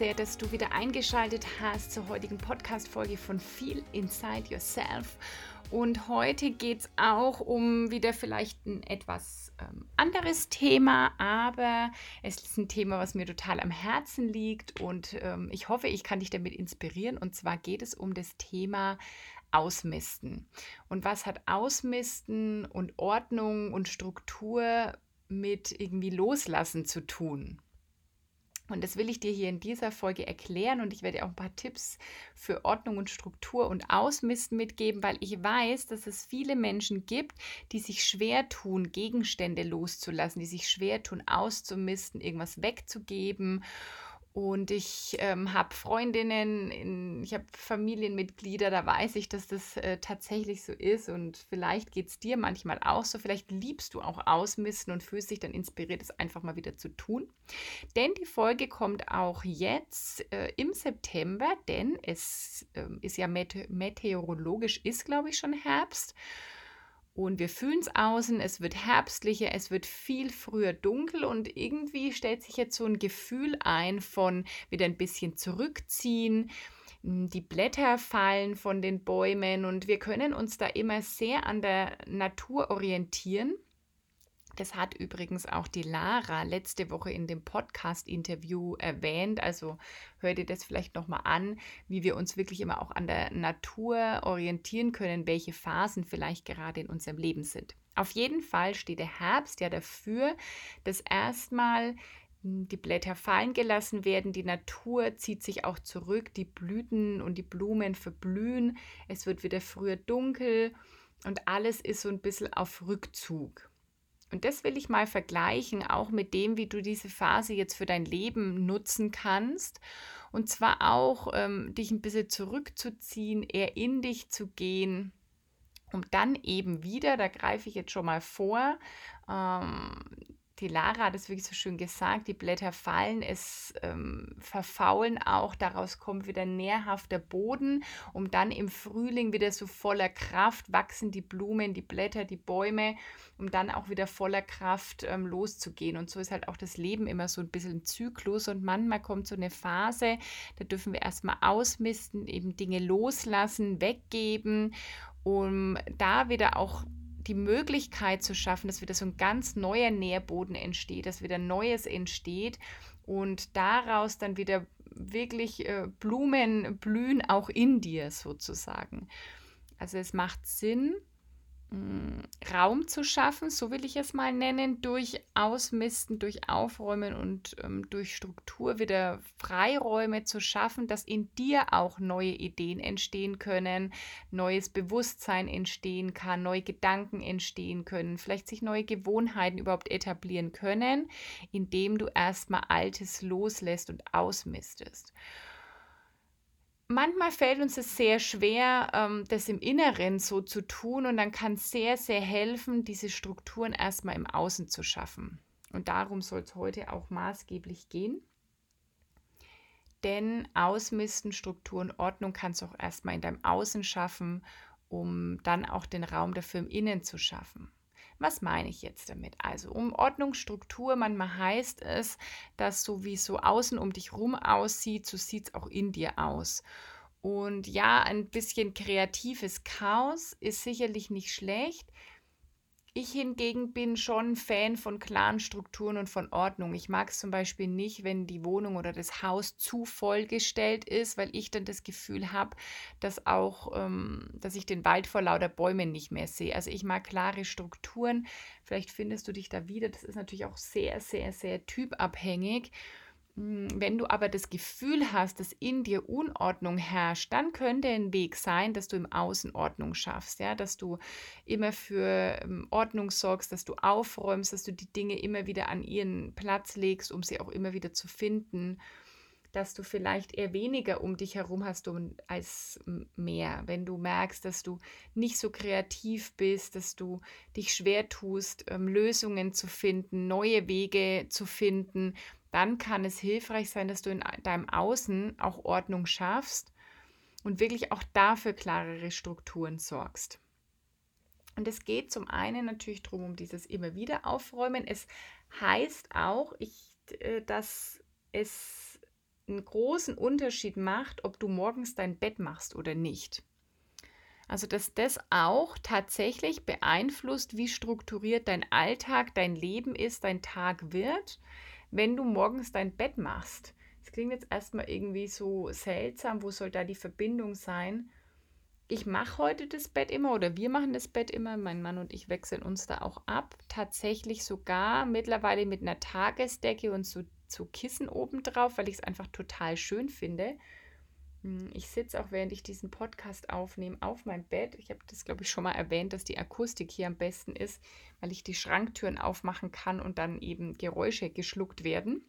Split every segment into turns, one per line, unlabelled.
Sehr, dass du wieder eingeschaltet hast zur heutigen Podcast-Folge von Feel Inside Yourself. Und heute geht es auch um wieder vielleicht ein etwas ähm, anderes Thema, aber es ist ein Thema, was mir total am Herzen liegt und ähm, ich hoffe, ich kann dich damit inspirieren. Und zwar geht es um das Thema Ausmisten. Und was hat Ausmisten und Ordnung und Struktur mit irgendwie Loslassen zu tun? Und das will ich dir hier in dieser Folge erklären und ich werde auch ein paar Tipps für Ordnung und Struktur und Ausmisten mitgeben, weil ich weiß, dass es viele Menschen gibt, die sich schwer tun, Gegenstände loszulassen, die sich schwer tun, auszumisten, irgendwas wegzugeben und ich ähm, habe Freundinnen, in, ich habe Familienmitglieder, da weiß ich, dass das äh, tatsächlich so ist. Und vielleicht geht es dir manchmal auch so. Vielleicht liebst du auch Ausmisten und fühlst dich dann inspiriert, es einfach mal wieder zu tun. Denn die Folge kommt auch jetzt äh, im September, denn es äh, ist ja meteorologisch, ist glaube ich schon Herbst. Und wir fühlen es außen, es wird herbstlicher, es wird viel früher dunkel und irgendwie stellt sich jetzt so ein Gefühl ein von wieder ein bisschen zurückziehen. Hm, die Blätter fallen von den Bäumen und wir können uns da immer sehr an der Natur orientieren. Das hat übrigens auch die Lara letzte Woche in dem Podcast-Interview erwähnt. Also hör dir das vielleicht nochmal an, wie wir uns wirklich immer auch an der Natur orientieren können, welche Phasen vielleicht gerade in unserem Leben sind. Auf jeden Fall steht der Herbst ja dafür, dass erstmal hm, die Blätter fallen gelassen werden, die Natur zieht sich auch zurück, die Blüten und die Blumen verblühen, es wird wieder früher dunkel und alles ist so ein bisschen auf Rückzug. Und das will ich mal vergleichen, auch mit dem, wie du diese Phase jetzt für dein Leben nutzen kannst. Und zwar auch ähm, dich ein bisschen zurückzuziehen, eher in dich zu gehen, um dann eben wieder, da greife ich jetzt schon mal vor, ähm, die Lara hat es wirklich so schön gesagt, die Blätter fallen, es ähm, verfaulen auch, daraus kommt wieder nährhafter Boden, um dann im Frühling wieder so voller Kraft wachsen die Blumen, die Blätter, die Bäume, um dann auch wieder voller Kraft ähm, loszugehen. Und so ist halt auch das Leben immer so ein bisschen ein Zyklus und manchmal kommt so eine Phase, da dürfen wir erstmal ausmisten, eben Dinge loslassen, weggeben, um da wieder auch die Möglichkeit zu schaffen, dass wieder so ein ganz neuer Nährboden entsteht, dass wieder Neues entsteht und daraus dann wieder wirklich äh, Blumen blühen, auch in dir sozusagen. Also es macht Sinn, Raum zu schaffen, so will ich es mal nennen, durch Ausmisten, durch Aufräumen und ähm, durch Struktur wieder Freiräume zu schaffen, dass in dir auch neue Ideen entstehen können, neues Bewusstsein entstehen kann, neue Gedanken entstehen können, vielleicht sich neue Gewohnheiten überhaupt etablieren können, indem du erstmal Altes loslässt und ausmistest manchmal fällt uns es sehr schwer, ähm, das im Inneren so zu tun und dann kann es sehr, sehr helfen, diese Strukturen erstmal im Außen zu schaffen. Und darum soll es heute auch maßgeblich gehen. Denn Ausmisten, Strukturen, Ordnung kannst du auch erstmal in deinem Außen schaffen, um dann auch den Raum dafür im Innen zu schaffen. Was meine ich jetzt damit? Also um Ordnungsstruktur, manchmal heißt es, dass so wie es so außen um dich rum aussieht, so sieht es auch in dir aus. Und ja, ein bisschen kreatives Chaos ist sicherlich nicht schlecht, ich hingegen bin schon Fan von klaren Strukturen und von Ordnung. Ich mag es zum Beispiel nicht, wenn die Wohnung oder das Haus zu vollgestellt ist, weil ich dann das Gefühl habe, dass auch, ähm, dass ich den Wald vor lauter Bäumen nicht mehr sehe. Also ich mag klare Strukturen. Vielleicht findest du dich da wieder. Das ist natürlich auch sehr, sehr, sehr typabhängig. Hm, wenn du aber das Gefühl hast, dass in dir Unordnung herrscht, dann könnte ein Weg sein, dass du im Außen Ordnung schaffst, ja, dass du immer für ähm, Ordnung sorgst, dass du aufräumst, dass du die Dinge immer wieder an ihren Platz legst, um sie auch immer wieder zu finden, dass du vielleicht eher weniger um dich herum hast als mehr. Wenn du merkst, dass du nicht so kreativ bist, dass du dich schwer tust, ähm, Lösungen zu finden, neue Wege zu finden, dann kann es hilfreich sein, dass du in deinem Außen auch Ordnung schaffst und wirklich auch dafür klarere Strukturen sorgst. Und es geht zum einen natürlich darum, um dieses immer wieder aufräumen. Es heißt auch, ich, äh, dass es einen großen Unterschied macht, ob du morgens dein Bett machst oder nicht. Also, dass das auch tatsächlich beeinflusst, wie strukturiert dein Alltag, dein Leben ist, dein Tag wird, wenn du morgens dein Bett machst. Das klingt jetzt erstmal irgendwie so seltsam, wo soll da die Verbindung sein? Ich mache heute das Bett immer oder wir machen das Bett immer, mein Mann und ich wechseln uns da auch ab. Tatsächlich sogar mittlerweile mit einer Tagesdecke und so, so Kissen obendrauf, weil ich es einfach total schön finde. Hm, ich sitze auch, während ich diesen Podcast aufnehme, auf meinem Bett. Ich habe das, glaube ich, schon mal erwähnt, dass die Akustik hier am besten ist, weil ich die Schranktüren aufmachen kann und dann eben Geräusche geschluckt werden.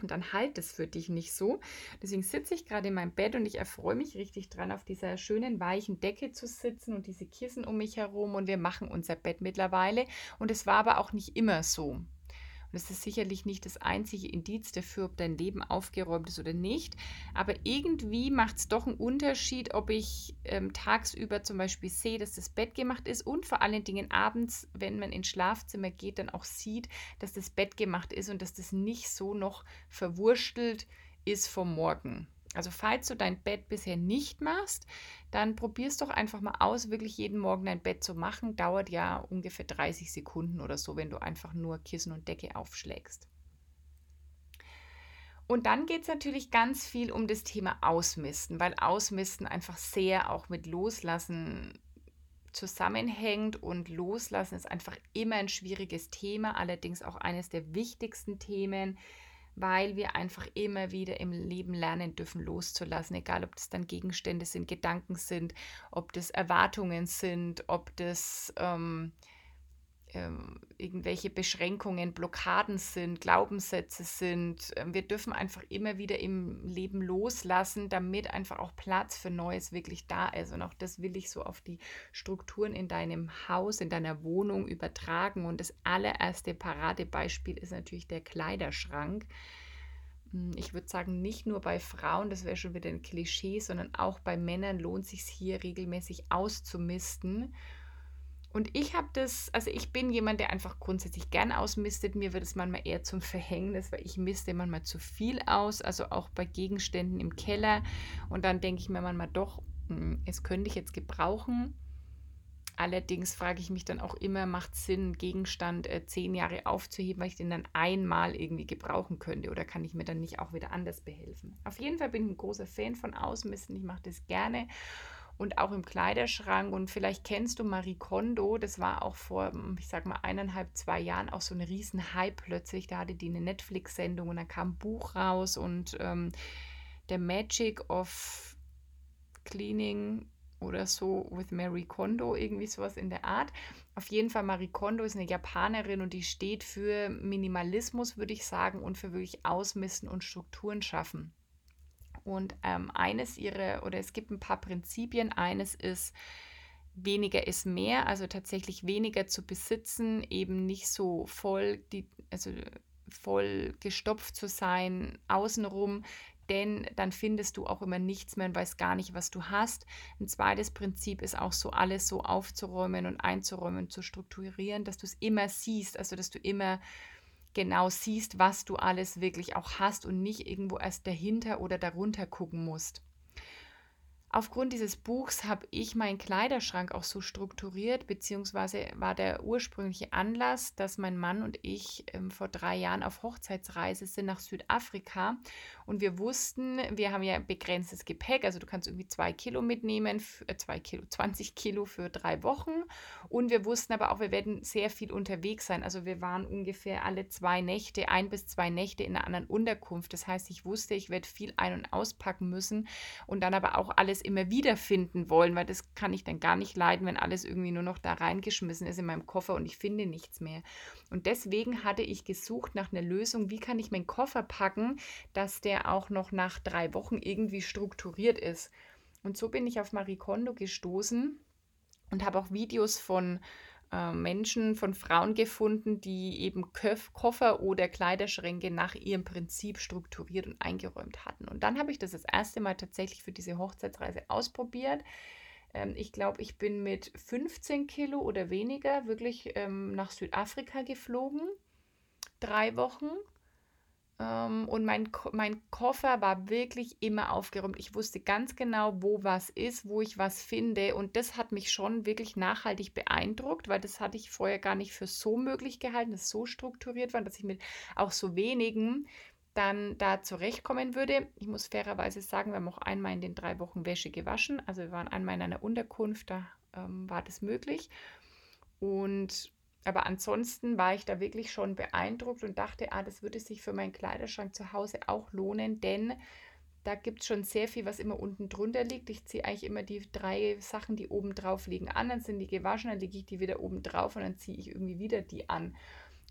Und dann halt es für dich nicht so. Deswegen sitze ich gerade in meinem Bett und ich erfreue mich richtig dran, auf dieser schönen weichen Decke zu sitzen und diese Kissen um mich herum. Und wir machen unser Bett mittlerweile. Und es war aber auch nicht immer so. Und das ist sicherlich nicht das einzige Indiz dafür, ob dein Leben aufgeräumt ist oder nicht. Aber irgendwie macht es doch einen Unterschied, ob ich ähm, tagsüber zum Beispiel sehe, dass das Bett gemacht ist und vor allen Dingen abends, wenn man ins Schlafzimmer geht, dann auch sieht, dass das Bett gemacht ist und dass das nicht so noch verwurstelt ist vom Morgen. Also falls du dein Bett bisher nicht machst, dann probierst doch einfach mal aus, wirklich jeden Morgen dein Bett zu machen. Dauert ja ungefähr 30 Sekunden oder so, wenn du einfach nur Kissen und Decke aufschlägst. Und dann geht es natürlich ganz viel um das Thema Ausmisten, weil Ausmisten einfach sehr auch mit Loslassen zusammenhängt und Loslassen ist einfach immer ein schwieriges Thema, allerdings auch eines der wichtigsten Themen, weil wir einfach immer wieder im Leben lernen dürfen, loszulassen, egal ob das dann Gegenstände sind, Gedanken sind, ob das Erwartungen sind, ob das ähm, ähm, irgendwelche Beschränkungen, Blockaden sind, Glaubenssätze sind. Ähm, wir dürfen einfach immer wieder im Leben loslassen, damit einfach auch Platz für Neues wirklich da ist. Und auch das will ich so auf die Strukturen in deinem Haus, in deiner Wohnung übertragen. Und das allererste Paradebeispiel ist natürlich der Kleiderschrank. Hm, ich würde sagen, nicht nur bei Frauen, das wäre schon wieder ein Klischee, sondern auch bei Männern lohnt sich hier regelmäßig auszumisten und ich habe das, also ich bin jemand, der einfach grundsätzlich gern ausmistet. Mir wird es manchmal eher zum Verhängnis, weil ich misste manchmal zu viel aus, also auch bei Gegenständen im Keller. Und dann denke ich mir manchmal doch, hm, es könnte ich jetzt gebrauchen. Allerdings frage ich mich dann auch immer, macht es Sinn, Gegenstand äh, zehn Jahre aufzuheben, weil ich den dann einmal irgendwie gebrauchen könnte oder kann ich mir dann nicht auch wieder anders behelfen? Auf jeden Fall bin ich ein großer Fan von Ausmisten, ich mache das gerne und auch im Kleiderschrank. Und vielleicht kennst du Marie Kondo, das war auch vor, ich sag mal, eineinhalb, zwei Jahren auch so ein riesen Hype plötzlich. Da hatte die eine Netflix-Sendung und dann kam ein Buch raus und ähm, der Magic of Cleaning oder so with Marie Kondo, irgendwie sowas in der Art. Auf jeden Fall, Marie Kondo ist eine Japanerin und die steht für Minimalismus, würde ich sagen, und für wirklich Ausmisten und Strukturen schaffen. Und ähm, eines ihrer, oder es gibt ein paar Prinzipien. Eines ist, weniger ist mehr, also tatsächlich weniger zu besitzen, eben nicht so voll, die, also voll gestopft zu sein außenrum, denn dann findest du auch immer nichts mehr und weißt gar nicht, was du hast. Ein zweites Prinzip ist auch so, alles so aufzuräumen und einzuräumen, zu strukturieren, dass du es immer siehst, also dass du immer genau siehst, was du alles wirklich auch hast und nicht irgendwo erst dahinter oder darunter gucken musst. Aufgrund dieses Buchs habe ich meinen Kleiderschrank auch so strukturiert, beziehungsweise war der ursprüngliche Anlass, dass mein Mann und ich ähm, vor drei Jahren auf Hochzeitsreise sind nach Südafrika. Und wir wussten, wir haben ja begrenztes Gepäck, also du kannst irgendwie zwei Kilo mitnehmen, äh, zwei Kilo, 20 Kilo für drei Wochen. Und wir wussten aber auch, wir werden sehr viel unterwegs sein, also wir waren ungefähr alle zwei Nächte, ein bis zwei Nächte in einer anderen Unterkunft, das heißt, ich wusste, ich werde viel ein- und auspacken müssen und dann aber auch alles alles immer wiederfinden wollen, weil das kann ich dann gar nicht leiden, wenn alles irgendwie nur noch da reingeschmissen ist in meinem Koffer und ich finde nichts mehr. Und deswegen hatte ich gesucht nach einer Lösung, wie kann ich meinen Koffer packen, dass der auch noch nach drei Wochen irgendwie strukturiert ist. Und so bin ich auf Marie Kondo gestoßen und habe auch Videos von äh, Menschen, von Frauen gefunden, die eben Köf Koffer oder Kleiderschränke nach ihrem Prinzip strukturiert und eingeräumt hatten. Und dann habe ich das das erste Mal tatsächlich für diese Hochzeitsreise ausprobiert. Ähm, ich glaube, ich bin mit 15 Kilo oder weniger wirklich ähm, nach Südafrika geflogen. Drei Wochen und mein, mein Koffer war wirklich immer aufgeräumt. Ich wusste ganz genau, wo was ist, wo ich was finde. Und das hat mich schon wirklich nachhaltig beeindruckt, weil das hatte ich vorher gar nicht für so möglich gehalten, dass so strukturiert war, dass ich mit auch so wenigen dann da zurechtkommen würde. Ich muss fairerweise sagen, wir haben auch einmal in den drei Wochen Wäsche gewaschen. Also wir waren einmal in einer Unterkunft, da ähm, war das möglich. Und aber ansonsten war ich da wirklich schon beeindruckt und dachte, ah, das würde sich für meinen Kleiderschrank zu Hause auch lohnen, denn da gibt es schon sehr viel, was immer unten drunter liegt. Ich ziehe eigentlich immer die drei Sachen, die oben drauf liegen, an, dann sind die gewaschen, dann lege ich die wieder oben drauf und dann ziehe ich irgendwie wieder die an.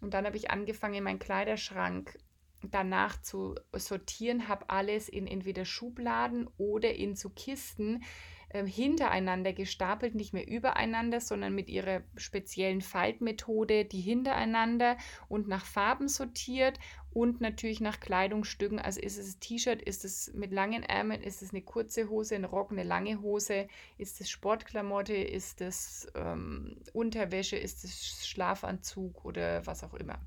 Und dann habe ich angefangen, meinen Kleiderschrank danach zu sortieren, habe alles in entweder Schubladen oder in so Kisten, äh, hintereinander gestapelt, nicht mehr übereinander, sondern mit ihrer speziellen Faltmethode, die hintereinander und nach Farben sortiert und natürlich nach Kleidungsstücken. Also ist es ein T-Shirt, ist es mit langen Ärmeln, ist es eine kurze Hose, ein Rock, eine lange Hose, ist es Sportklamotte, ist es ähm, Unterwäsche, ist es Schlafanzug oder was auch immer.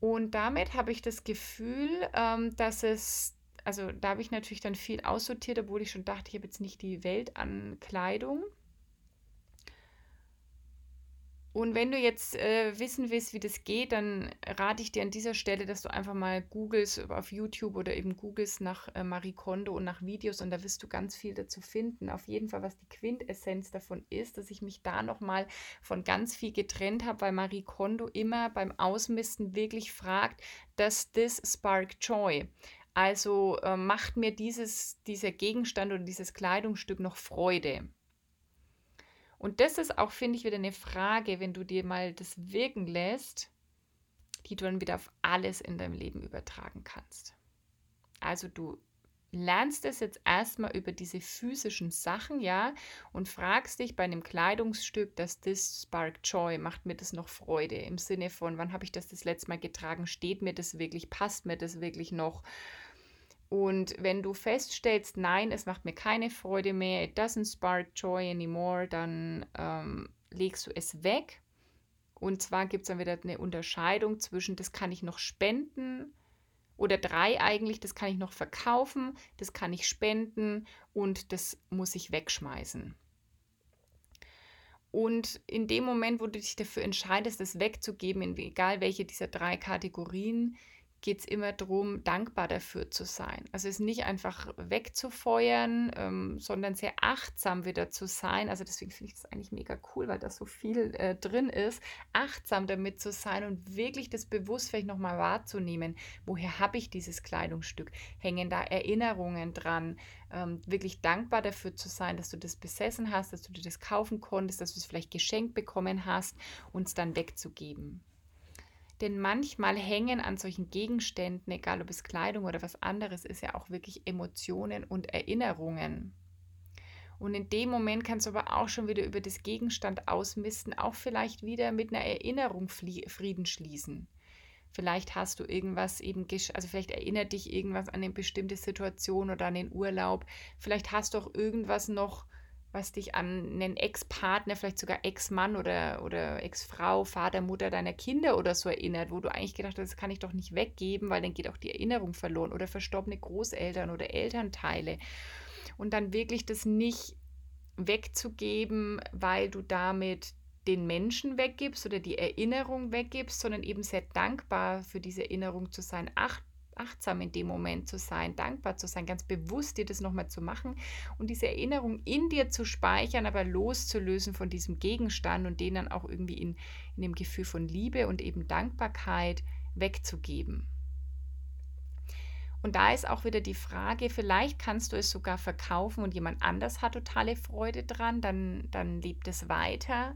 Und damit habe ich das Gefühl, ähm, dass es also da habe ich natürlich dann viel aussortiert, obwohl ich schon dachte, ich habe jetzt nicht die Welt an Kleidung. Und wenn du jetzt äh, wissen willst, wie das geht, dann rate ich dir an dieser Stelle, dass du einfach mal googelst auf YouTube oder eben googelst nach äh, Marie Kondo und nach Videos und da wirst du ganz viel dazu finden. Auf jeden Fall, was die Quintessenz davon ist, dass ich mich da nochmal von ganz viel getrennt habe, weil Marie Kondo immer beim Ausmisten wirklich fragt, does this spark joy? Also äh, macht mir dieses, dieser Gegenstand oder dieses Kleidungsstück noch Freude? Und das ist auch, finde ich, wieder eine Frage, wenn du dir mal das wirken lässt, die du dann wieder auf alles in deinem Leben übertragen kannst. Also du lernst es jetzt erstmal über diese physischen Sachen, ja, und fragst dich bei einem Kleidungsstück, dass das Spark Joy, macht mir das noch Freude im Sinne von, wann habe ich das das letzte Mal getragen, steht mir das wirklich, passt mir das wirklich noch? Und wenn du feststellst, nein, es macht mir keine Freude mehr, it doesn't spark joy anymore, dann ähm, legst du es weg. Und zwar gibt es dann wieder eine Unterscheidung zwischen, das kann ich noch spenden oder drei eigentlich, das kann ich noch verkaufen, das kann ich spenden und das muss ich wegschmeißen. Und in dem Moment, wo du dich dafür entscheidest, das wegzugeben, egal welche dieser drei Kategorien, geht es immer darum, dankbar dafür zu sein. Also es nicht einfach wegzufeuern, ähm, sondern sehr achtsam wieder zu sein. Also deswegen finde ich das eigentlich mega cool, weil da so viel äh, drin ist, achtsam damit zu sein und wirklich das bewusst vielleicht nochmal wahrzunehmen. Woher habe ich dieses Kleidungsstück? Hängen da Erinnerungen dran? Ähm, wirklich dankbar dafür zu sein, dass du das besessen hast, dass du dir das kaufen konntest, dass du es vielleicht geschenkt bekommen hast und es dann wegzugeben. Denn manchmal hängen an solchen Gegenständen, egal ob es Kleidung oder was anderes ist, ja auch wirklich Emotionen und Erinnerungen. Und in dem Moment kannst du aber auch schon wieder über das Gegenstand ausmisten, auch vielleicht wieder mit einer Erinnerung Frieden schließen. Vielleicht hast du irgendwas eben, also vielleicht erinnert dich irgendwas an eine bestimmte Situation oder an den Urlaub. Vielleicht hast du auch irgendwas noch was dich an einen Ex-Partner, vielleicht sogar Ex-Mann oder, oder Ex-Frau, Vater, Mutter deiner Kinder oder so erinnert, wo du eigentlich gedacht hast, das kann ich doch nicht weggeben, weil dann geht auch die Erinnerung verloren oder verstorbene Großeltern oder Elternteile. Und dann wirklich das nicht wegzugeben, weil du damit den Menschen weggibst oder die Erinnerung weggibst, sondern eben sehr dankbar für diese Erinnerung zu sein. Ach, achtsam in dem Moment zu sein, dankbar zu sein, ganz bewusst dir das nochmal zu machen und diese Erinnerung in dir zu speichern, aber loszulösen von diesem Gegenstand und den dann auch irgendwie in, in dem Gefühl von Liebe und eben Dankbarkeit wegzugeben. Und da ist auch wieder die Frage, vielleicht kannst du es sogar verkaufen und jemand anders hat totale Freude dran, dann, dann lebt es weiter.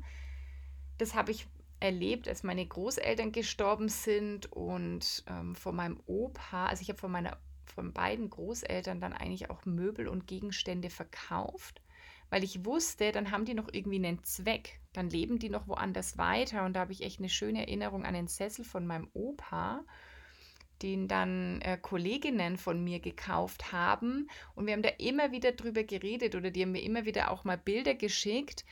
Das habe ich erlebt, als meine Großeltern gestorben sind und ähm, von meinem Opa, also ich habe von meiner von beiden Großeltern dann eigentlich auch Möbel und Gegenstände verkauft, weil ich wusste, dann haben die noch irgendwie einen Zweck, dann leben die noch woanders weiter und da habe ich echt eine schöne Erinnerung an den Sessel von meinem Opa den dann äh, Kolleginnen von mir gekauft haben. Und wir haben da immer wieder drüber geredet oder die haben mir immer wieder auch mal Bilder geschickt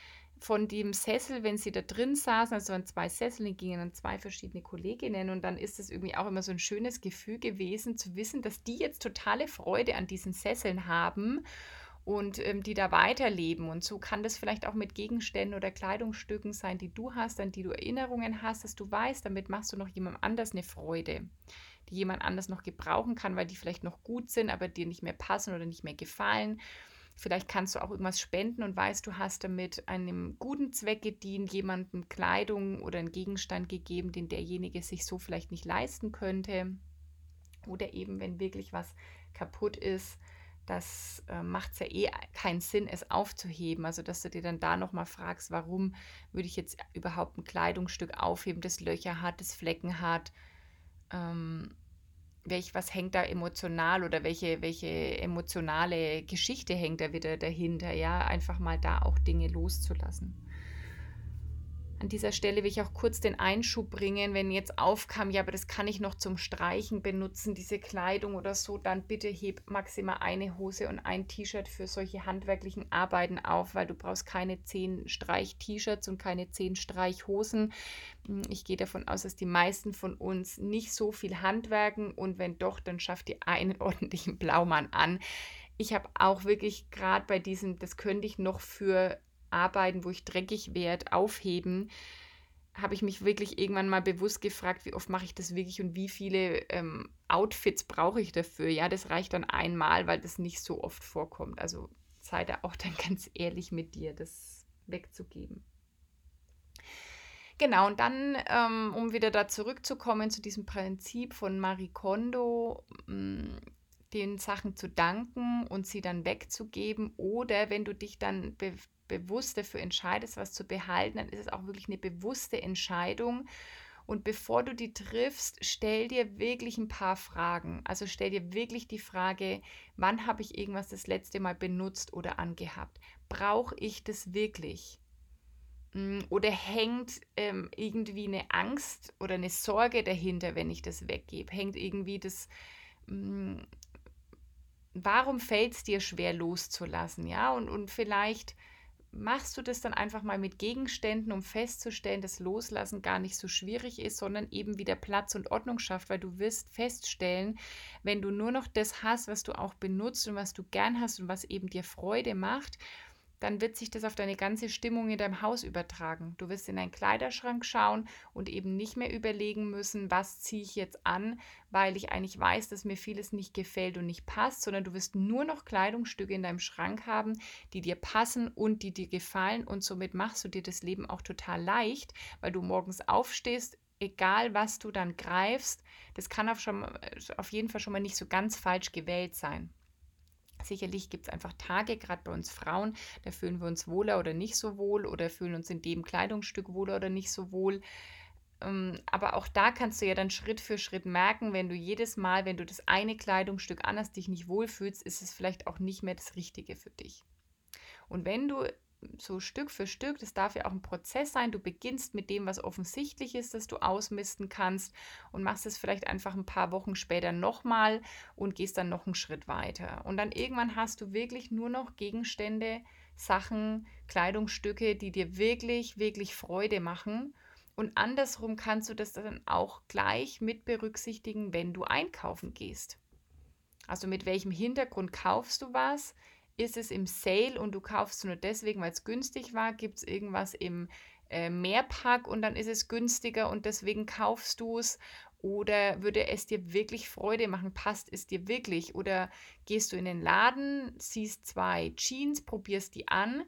von dem Sessel, wenn sie da drin saßen. Also waren zwei Sessel, die gingen an zwei verschiedene Kolleginnen. Und dann ist es irgendwie auch immer so ein schönes Gefühl gewesen, zu wissen, dass die jetzt totale Freude an diesen Sesseln haben und ähm, die da weiterleben. Und so kann das vielleicht auch mit Gegenständen oder Kleidungsstücken sein, die du hast, an die du Erinnerungen hast, dass du weißt, damit machst du noch jemandem anders eine Freude die jemand anders noch gebrauchen kann, weil die vielleicht noch gut sind, aber dir nicht mehr passen oder nicht mehr gefallen. Vielleicht kannst du auch irgendwas spenden und weißt, du hast damit einem guten Zweck gedient, jemandem Kleidung oder einen Gegenstand gegeben, den derjenige sich so vielleicht nicht leisten könnte. Oder eben, wenn wirklich was kaputt ist, das äh, macht es ja eh keinen Sinn, es aufzuheben. Also, dass du dir dann da nochmal fragst, warum würde ich jetzt überhaupt ein Kleidungsstück aufheben, das Löcher hat, das Flecken hat, ähm, welch, was hängt da emotional oder welche, welche emotionale Geschichte hängt da wieder dahinter, ja, einfach mal da auch Dinge loszulassen. An dieser Stelle will ich auch kurz den Einschub bringen, wenn jetzt aufkam, ja, aber das kann ich noch zum Streichen benutzen, diese Kleidung oder so, dann bitte heb maximal eine Hose und ein T-Shirt für solche handwerklichen Arbeiten auf, weil du brauchst keine zehn Streich-T-Shirts und keine zehn Streichhosen. Hm, ich gehe davon aus, dass die meisten von uns nicht so viel handwerken und wenn doch, dann schafft ihr einen ordentlichen Blaumann an. Ich habe auch wirklich gerade bei diesem, das könnte ich noch für Arbeiten, wo ich dreckig werde, aufheben, habe ich mich wirklich irgendwann mal bewusst gefragt, wie oft mache ich das wirklich und wie viele ähm, Outfits brauche ich dafür. Ja, das reicht dann einmal, weil das nicht so oft vorkommt. Also sei da auch dann ganz ehrlich mit dir, das wegzugeben. Genau, und dann, ähm, um wieder da zurückzukommen zu diesem Prinzip von Marie Kondo, mm, den Sachen zu danken und sie dann wegzugeben. Oder wenn du dich dann be bewusst dafür entscheidest, was zu behalten, dann ist es auch wirklich eine bewusste Entscheidung. Und bevor du die triffst, stell dir wirklich ein paar Fragen. Also stell dir wirklich die Frage, wann habe ich irgendwas das letzte Mal benutzt oder angehabt? Brauche ich das wirklich? Mm, oder hängt ähm, irgendwie eine Angst oder eine Sorge dahinter, wenn ich das weggebe? Hängt irgendwie das, mm, warum fällt es dir schwer loszulassen? Ja, und, und vielleicht machst du das dann einfach mal mit Gegenständen, um festzustellen, dass Loslassen gar nicht so schwierig ist, sondern eben wieder Platz und Ordnung schafft, weil du wirst feststellen, wenn du nur noch das hast, was du auch benutzt und was du gern hast und was eben dir Freude macht, dann wird sich das auf deine ganze Stimmung in deinem Haus übertragen. Du wirst in deinen Kleiderschrank schauen und eben nicht mehr überlegen müssen, was ziehe ich jetzt an, weil ich eigentlich weiß, dass mir vieles nicht gefällt und nicht passt, sondern du wirst nur noch Kleidungsstücke in deinem Schrank haben, die dir passen und die dir gefallen und somit machst du dir das Leben auch total leicht, weil du morgens aufstehst, egal was du dann greifst, das kann auf, schon, auf jeden Fall schon mal nicht so ganz falsch gewählt sein. Sicherlich gibt es einfach Tage, gerade bei uns Frauen, da fühlen wir uns wohler oder nicht so wohl oder fühlen uns in dem Kleidungsstück wohler oder nicht so wohl. Ähm, aber auch da kannst du ja dann Schritt für Schritt merken, wenn du jedes Mal, wenn du das eine Kleidungsstück anhast, dich nicht wohlfühlst, ist es vielleicht auch nicht mehr das Richtige für dich. Und wenn du so Stück für Stück, das darf ja auch ein Prozess sein. Du beginnst mit dem, was offensichtlich ist, dass du ausmisten kannst und machst es vielleicht einfach ein paar Wochen später nochmal und gehst dann noch einen Schritt weiter. Und dann irgendwann hast du wirklich nur noch Gegenstände, Sachen, Kleidungsstücke, die dir wirklich, wirklich Freude machen. Und andersrum kannst du das dann auch gleich mit berücksichtigen, wenn du einkaufen gehst. Also mit welchem Hintergrund kaufst du was? Ist es im Sale und du kaufst nur deswegen, weil es günstig war, gibt es irgendwas im äh, Mehrpack und dann ist es günstiger und deswegen kaufst du es oder würde es dir wirklich Freude machen? Passt es dir wirklich? Oder gehst du in den Laden, siehst zwei Jeans, probierst die an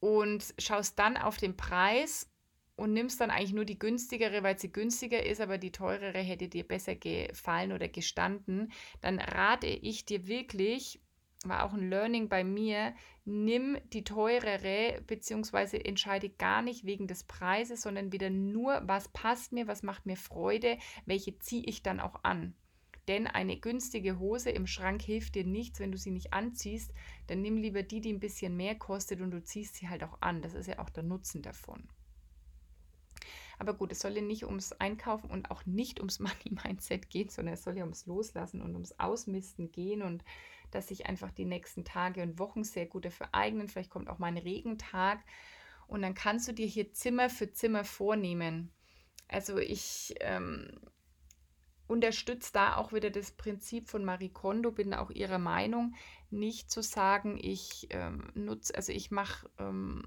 und schaust dann auf den Preis und nimmst dann eigentlich nur die günstigere, weil sie günstiger ist, aber die teurere hätte dir besser gefallen oder gestanden, dann rate ich dir wirklich, war auch ein Learning bei mir, nimm die teurere, beziehungsweise entscheide gar nicht wegen des Preises, sondern wieder nur, was passt mir, was macht mir Freude, welche ziehe ich dann auch an. Denn eine günstige Hose im Schrank hilft dir nichts, wenn du sie nicht anziehst. Dann nimm lieber die, die ein bisschen mehr kostet und du ziehst sie halt auch an. Das ist ja auch der Nutzen davon. Aber gut, es soll ja nicht ums Einkaufen und auch nicht ums Money-Mindset gehen, sondern es soll ja ums Loslassen und ums Ausmisten gehen und dass sich einfach die nächsten Tage und Wochen sehr gut dafür eignen. Vielleicht kommt auch mal ein Regentag und dann kannst du dir hier Zimmer für Zimmer vornehmen. Also ich ähm, unterstütze da auch wieder das Prinzip von Marie Kondo, bin auch ihrer Meinung, nicht zu sagen, ich ähm, nutze, also ich mache ähm,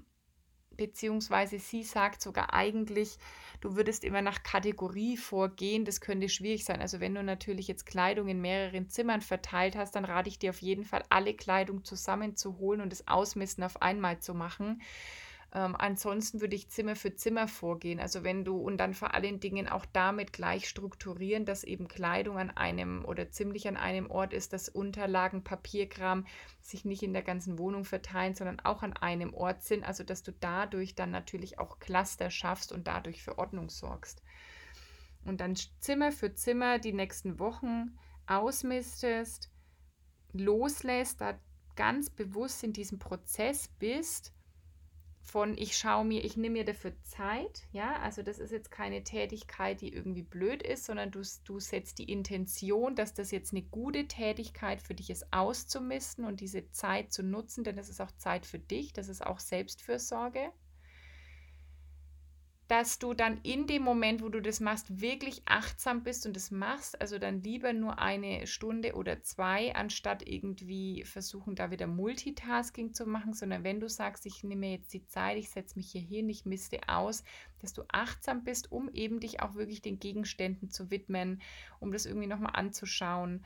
beziehungsweise sie sagt sogar eigentlich, du würdest immer nach Kategorie vorgehen. Das könnte schwierig sein. Also wenn du natürlich jetzt Kleidung in mehreren Zimmern verteilt hast, dann rate ich dir auf jeden Fall, alle Kleidung zusammenzuholen und das Ausmessen auf einmal zu machen. Ähm, ansonsten würde ich Zimmer für Zimmer vorgehen. Also wenn du und dann vor allen Dingen auch damit gleich strukturieren, dass eben Kleidung an einem oder ziemlich an einem Ort ist, dass Unterlagen, Papierkram sich nicht in der ganzen Wohnung verteilen, sondern auch an einem Ort sind. Also dass du dadurch dann natürlich auch Cluster schaffst und dadurch für Ordnung sorgst. Und dann Zimmer für Zimmer die nächsten Wochen ausmistest, loslässt, da ganz bewusst in diesem Prozess bist von ich schaue mir, ich nehme mir dafür Zeit, ja, also das ist jetzt keine Tätigkeit, die irgendwie blöd ist, sondern du, du setzt die Intention, dass das jetzt eine gute Tätigkeit für dich ist, auszumisten und diese Zeit zu nutzen, denn das ist auch Zeit für dich, das ist auch Selbstfürsorge dass du dann in dem Moment, wo du das machst, wirklich achtsam bist und das machst. Also dann lieber nur eine Stunde oder zwei, anstatt irgendwie versuchen, da wieder Multitasking zu machen, sondern wenn du sagst, ich nehme jetzt die Zeit, ich setze mich hier hin, ich misste aus, dass du achtsam bist, um eben dich auch wirklich den Gegenständen zu widmen, um das irgendwie nochmal anzuschauen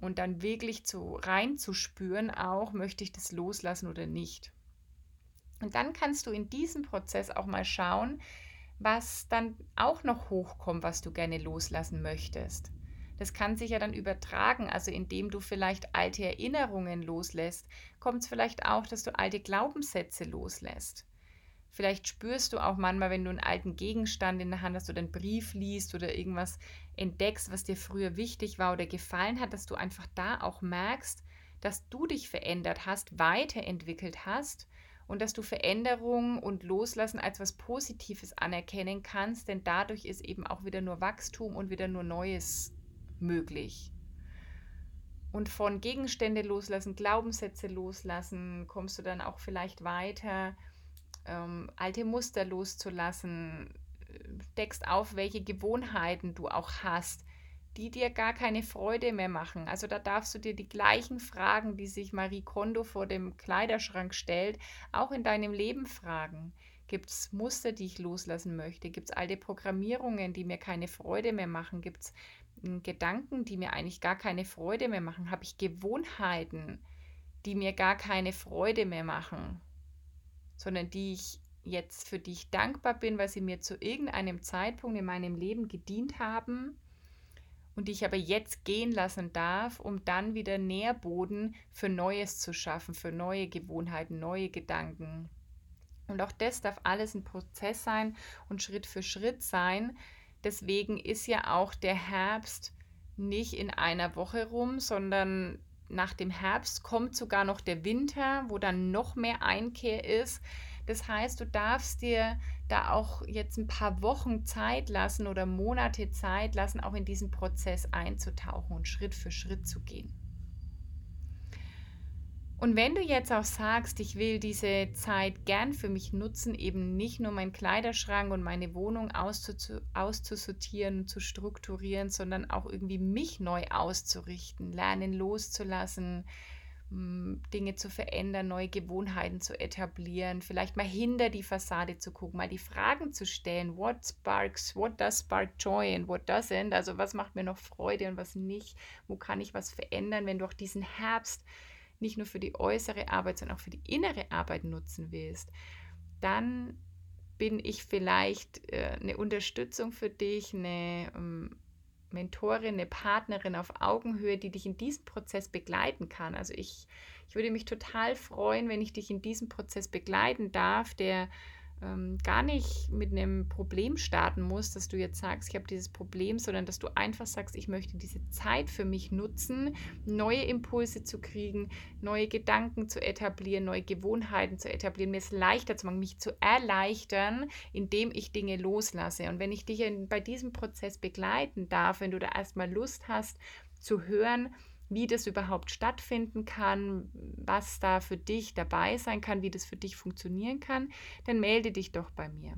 und dann wirklich zu reinzuspüren, auch möchte ich das loslassen oder nicht. Und dann kannst du in diesem Prozess auch mal schauen, was dann auch noch hochkommt, was du gerne loslassen möchtest. Das kann sich ja dann übertragen, also indem du vielleicht alte Erinnerungen loslässt, kommt es vielleicht auch, dass du alte Glaubenssätze loslässt. Vielleicht spürst du auch manchmal, wenn du einen alten Gegenstand in der Hand hast oder einen Brief liest oder irgendwas entdeckst, was dir früher wichtig war oder gefallen hat, dass du einfach da auch merkst, dass du dich verändert hast, weiterentwickelt hast und dass du Veränderung und Loslassen als was Positives anerkennen kannst, denn dadurch ist eben auch wieder nur Wachstum und wieder nur Neues möglich. Und von Gegenstände loslassen, Glaubenssätze loslassen, kommst du dann auch vielleicht weiter, ähm, alte Muster loszulassen, deckst auf, welche Gewohnheiten du auch hast, die dir gar keine Freude mehr machen. Also da darfst du dir die gleichen Fragen, die sich Marie Kondo vor dem Kleiderschrank stellt, auch in deinem Leben fragen. Gibt es Muster, die ich loslassen möchte? Gibt es alte Programmierungen, die mir keine Freude mehr machen? Gibt es hm, Gedanken, die mir eigentlich gar keine Freude mehr machen? Habe ich Gewohnheiten, die mir gar keine Freude mehr machen, sondern die ich jetzt für die ich dankbar bin, weil sie mir zu irgendeinem Zeitpunkt in meinem Leben gedient haben? Und die ich aber jetzt gehen lassen darf, um dann wieder Nährboden für Neues zu schaffen, für neue Gewohnheiten, neue Gedanken. Und auch das darf alles ein Prozess sein und Schritt für Schritt sein. Deswegen ist ja auch der Herbst nicht in einer Woche rum, sondern nach dem Herbst kommt sogar noch der Winter, wo dann noch mehr Einkehr ist. Das heißt, du darfst dir da auch jetzt ein paar Wochen Zeit lassen oder Monate Zeit lassen, auch in diesen Prozess einzutauchen und Schritt für Schritt zu gehen. Und wenn du jetzt auch sagst, ich will diese Zeit gern für mich nutzen, eben nicht nur meinen Kleiderschrank und meine Wohnung auszusortieren, zu strukturieren, sondern auch irgendwie mich neu auszurichten, lernen loszulassen, Dinge zu verändern, neue Gewohnheiten zu etablieren, vielleicht mal hinter die Fassade zu gucken, mal die Fragen zu stellen, what sparks, what does spark joy and what doesn't, also was macht mir noch Freude und was nicht, wo kann ich was verändern, wenn du auch diesen Herbst nicht nur für die äußere Arbeit, sondern auch für die innere Arbeit nutzen willst, dann bin ich vielleicht äh, eine Unterstützung für dich, eine ähm, Mentorin, eine Partnerin auf Augenhöhe, die dich in diesem Prozess begleiten kann. Also ich, ich würde mich total freuen, wenn ich dich in diesem Prozess begleiten darf, der ähm, gar nicht mit einem Problem starten musst, dass du jetzt sagst, ich habe dieses Problem, sondern dass du einfach sagst, ich möchte diese Zeit für mich nutzen, neue Impulse zu kriegen, neue Gedanken zu etablieren, neue Gewohnheiten zu etablieren, mir es leichter zu machen, mich zu erleichtern, indem ich Dinge loslasse. Und wenn ich dich in, bei diesem Prozess begleiten darf, wenn du da erstmal Lust hast zu hören, wie das überhaupt stattfinden kann, was da für dich dabei sein kann, wie das für dich funktionieren kann, dann melde dich doch bei mir.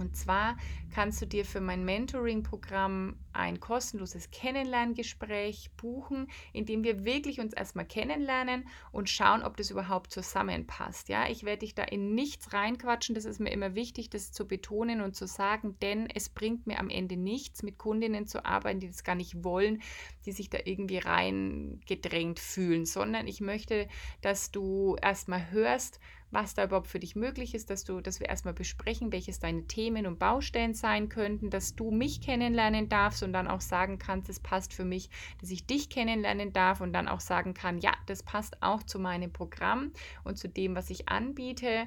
Und zwar kannst du dir für mein Mentoring-Programm ein kostenloses Kennenlerngespräch buchen, in dem wir wirklich uns erstmal kennenlernen und schauen, ob das überhaupt zusammenpasst. Ja, ich werde dich da in nichts reinquatschen. Das ist mir immer wichtig, das zu betonen und zu sagen, denn es bringt mir am Ende nichts, mit Kundinnen zu arbeiten, die das gar nicht wollen, die sich da irgendwie reingedrängt fühlen, sondern ich möchte, dass du erstmal hörst, was da überhaupt für dich möglich ist, dass du, dass wir erstmal besprechen, welches deine Themen und Baustellen sein könnten, dass du mich kennenlernen darfst und dann auch sagen kannst, es passt für mich, dass ich dich kennenlernen darf und dann auch sagen kann, ja, das passt auch zu meinem Programm und zu dem, was ich anbiete.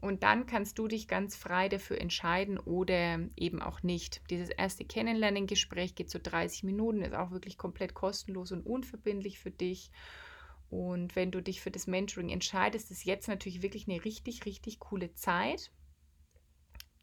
Und dann kannst du dich ganz frei dafür entscheiden oder eben auch nicht. Dieses erste Kennenlernen-Gespräch geht so 30 Minuten, ist auch wirklich komplett kostenlos und unverbindlich für dich. Und wenn du dich für das Mentoring entscheidest, ist jetzt natürlich wirklich eine richtig, richtig coole Zeit,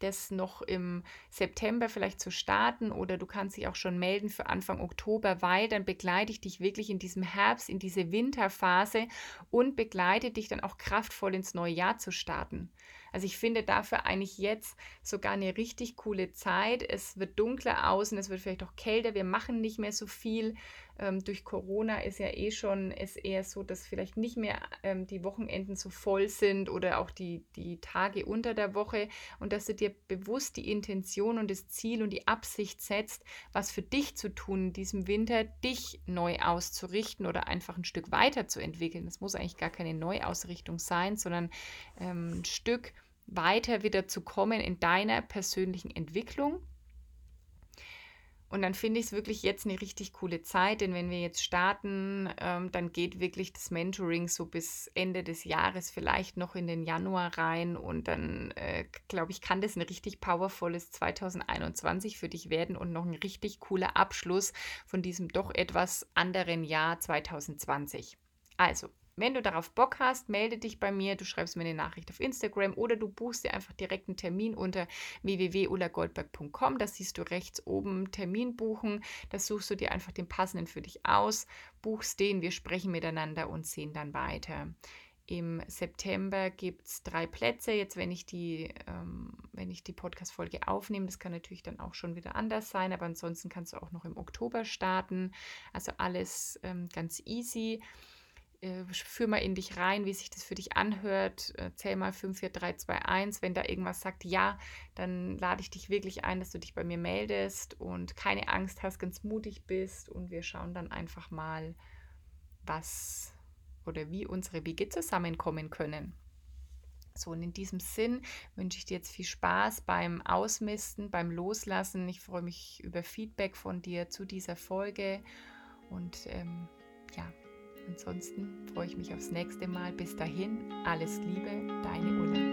das noch im September vielleicht zu starten oder du kannst dich auch schon melden für Anfang Oktober, weil dann begleite ich dich wirklich in diesem Herbst, in diese Winterphase und begleite dich dann auch kraftvoll ins neue Jahr zu starten. Also ich finde dafür eigentlich jetzt sogar eine richtig coole Zeit. Es wird dunkler außen, es wird vielleicht auch kälter, wir machen nicht mehr so viel. Ähm, durch Corona ist ja eh schon es eher so, dass vielleicht nicht mehr ähm, die Wochenenden so voll sind oder auch die, die Tage unter der Woche und dass du dir bewusst die Intention und das Ziel und die Absicht setzt, was für dich zu tun in diesem Winter, dich neu auszurichten oder einfach ein Stück weiterzuentwickeln. Das muss eigentlich gar keine Neuausrichtung sein, sondern ähm, ein Stück weiter wieder zu kommen in deiner persönlichen Entwicklung. Und dann finde ich es wirklich jetzt eine richtig coole Zeit, denn wenn wir jetzt starten, ähm, dann geht wirklich das Mentoring so bis Ende des Jahres, vielleicht noch in den Januar rein. Und dann, äh, glaube ich, kann das ein richtig powervolles 2021 für dich werden und noch ein richtig cooler Abschluss von diesem doch etwas anderen Jahr 2020. Also, wenn du darauf Bock hast, melde dich bei mir, du schreibst mir eine Nachricht auf Instagram oder du buchst dir einfach direkt einen Termin unter www.ulagoldberg.com. Da siehst du rechts oben Termin buchen. Da suchst du dir einfach den passenden für dich aus, buchst den, wir sprechen miteinander und sehen dann weiter. Im September gibt es drei Plätze. Jetzt, wenn ich die, ähm, die Podcast-Folge aufnehme, das kann natürlich dann auch schon wieder anders sein, aber ansonsten kannst du auch noch im Oktober starten. Also alles ähm, ganz easy äh, führ mal in dich rein, wie sich das für dich anhört. Äh, zähl mal 5, 4, 3, 2, 1. Wenn da irgendwas sagt, ja, dann lade ich dich wirklich ein, dass du dich bei mir meldest und keine Angst hast, ganz mutig bist und wir schauen dann einfach mal, was oder wie unsere Wege zusammenkommen können. So, und in diesem Sinn wünsche ich dir jetzt viel Spaß beim Ausmisten, beim Loslassen. Ich freue mich über Feedback von dir zu dieser Folge und ähm, ja, Ansonsten freue ich mich aufs nächste Mal. Bis dahin, alles Liebe, deine Ulla.